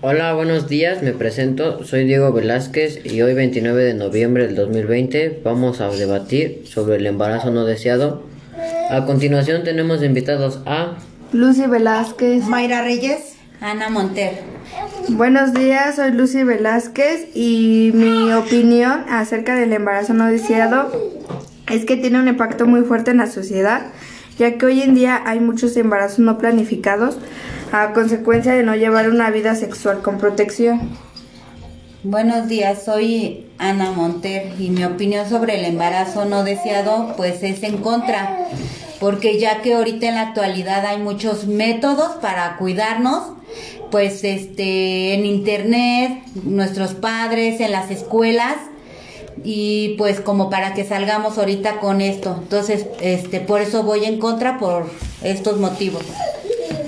Hola, buenos días, me presento, soy Diego Velázquez y hoy 29 de noviembre del 2020 vamos a debatir sobre el embarazo no deseado. A continuación tenemos invitados a Lucy Velázquez, Mayra Reyes, Ana Monter. Buenos días, soy Lucy Velázquez y mi opinión acerca del embarazo no deseado es que tiene un impacto muy fuerte en la sociedad, ya que hoy en día hay muchos embarazos no planificados a consecuencia de no llevar una vida sexual con protección. Buenos días, soy Ana Monter y mi opinión sobre el embarazo no deseado pues es en contra, porque ya que ahorita en la actualidad hay muchos métodos para cuidarnos, pues este en internet, nuestros padres, en las escuelas y pues como para que salgamos ahorita con esto. Entonces, este por eso voy en contra por estos motivos.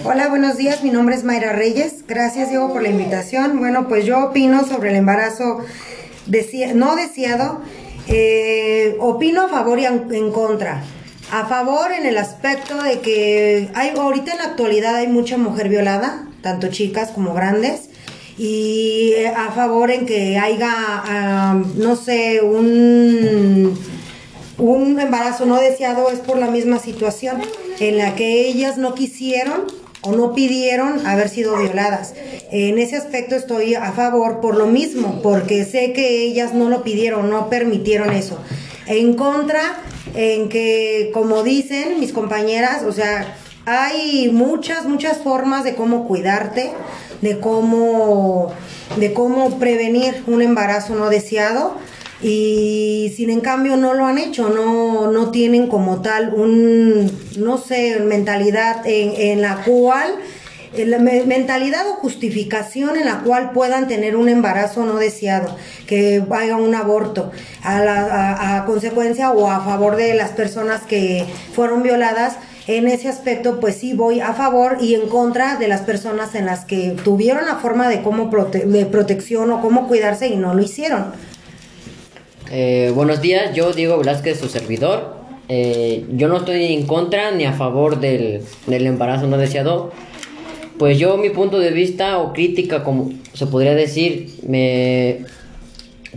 Hola, buenos días. Mi nombre es Mayra Reyes. Gracias, Diego, por la invitación. Bueno, pues yo opino sobre el embarazo no deseado. Eh, opino a favor y en contra. A favor en el aspecto de que hay ahorita en la actualidad hay mucha mujer violada, tanto chicas como grandes. Y a favor en que haya, no sé, un un embarazo no deseado es por la misma situación en la que ellas no quisieron o no pidieron haber sido violadas. En ese aspecto estoy a favor por lo mismo, porque sé que ellas no lo pidieron, no permitieron eso. En contra, en que, como dicen mis compañeras, o sea, hay muchas, muchas formas de cómo cuidarte, de cómo, de cómo prevenir un embarazo no deseado y sin en cambio no lo han hecho, no, no tienen como tal un, no sé, mentalidad en, en la cual mentalidad o justificación en la cual puedan tener un embarazo no deseado, que vaya un aborto a, la, a, consecuencia o a favor de las personas que fueron violadas. En ese aspecto, pues sí voy a favor y en contra de las personas en las que tuvieron la forma de cómo de protección o cómo cuidarse y no lo hicieron. Eh, buenos días, yo Diego Velázquez, su servidor. Eh, yo no estoy en contra ni a favor del, del, embarazo no deseado. Pues yo mi punto de vista o crítica, como se podría decir, me,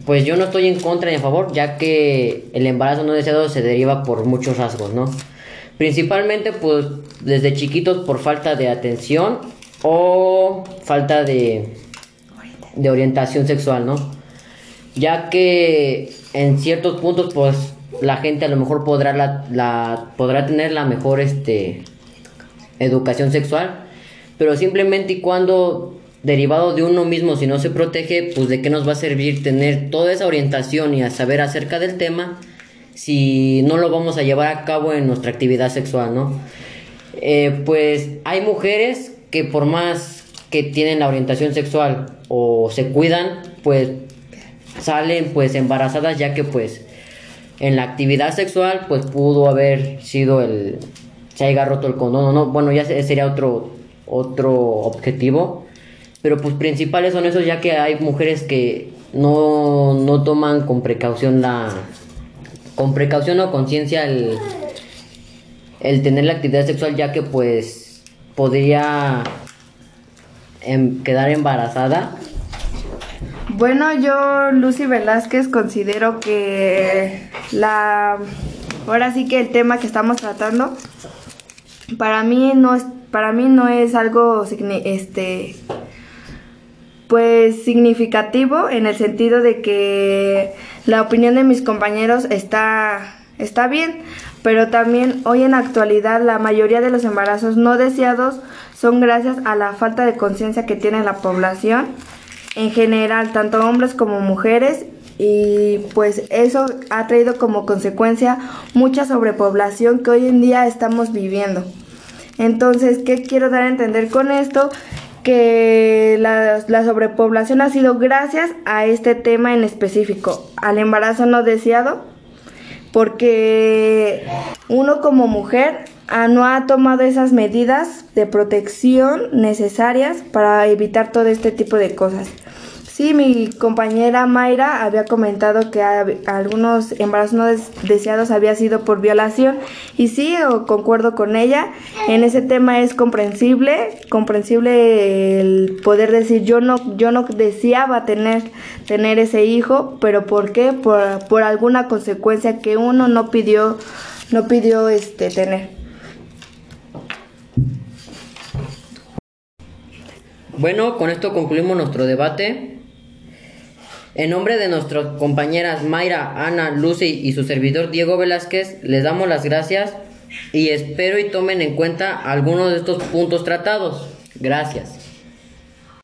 pues yo no estoy en contra ni a favor, ya que el embarazo no deseado se deriva por muchos rasgos, ¿no? Principalmente pues desde chiquitos por falta de atención o falta de, de orientación sexual, ¿no? Ya que en ciertos puntos pues la gente a lo mejor podrá la, podrá tener la mejor este educación sexual pero simplemente y cuando derivado de uno mismo si no se protege pues de qué nos va a servir tener toda esa orientación y a saber acerca del tema si no lo vamos a llevar a cabo en nuestra actividad sexual no eh, pues hay mujeres que por más que tienen la orientación sexual o se cuidan pues salen pues embarazadas ya que pues en la actividad sexual pues pudo haber sido el se haya roto el condón no. Bueno ya sería otro otro objetivo. Pero pues principales son esos ya que hay mujeres que no, no toman con precaución la con precaución o conciencia el el tener la actividad sexual ya que pues podría em, quedar embarazada bueno, yo, Lucy Velázquez, considero que la. Ahora sí que el tema que estamos tratando, para mí no es, para mí no es algo este pues significativo en el sentido de que la opinión de mis compañeros está está bien, pero también hoy en la actualidad la mayoría de los embarazos no deseados son gracias a la falta de conciencia que tiene la población en general, tanto hombres como mujeres, y pues eso ha traído como consecuencia mucha sobrepoblación que hoy en día estamos viviendo. Entonces, ¿qué quiero dar a entender con esto? Que la, la, sobrepoblación ha sido gracias a este tema en específico, al embarazo no deseado, porque uno como mujer ah, no ha tomado esas medidas de protección necesarias para evitar todo este tipo de cosas. Sí, mi compañera Mayra había comentado que algunos embarazos no deseados había sido por violación y sí, concuerdo con ella. En ese tema es comprensible, comprensible el poder decir yo no yo no deseaba tener tener ese hijo, pero ¿por qué? Por, por alguna consecuencia que uno no pidió no pidió este tener. Bueno, con esto concluimos nuestro debate. En nombre de nuestras compañeras Mayra, Ana, Lucy y su servidor Diego Velázquez, les damos las gracias y espero y tomen en cuenta algunos de estos puntos tratados. Gracias.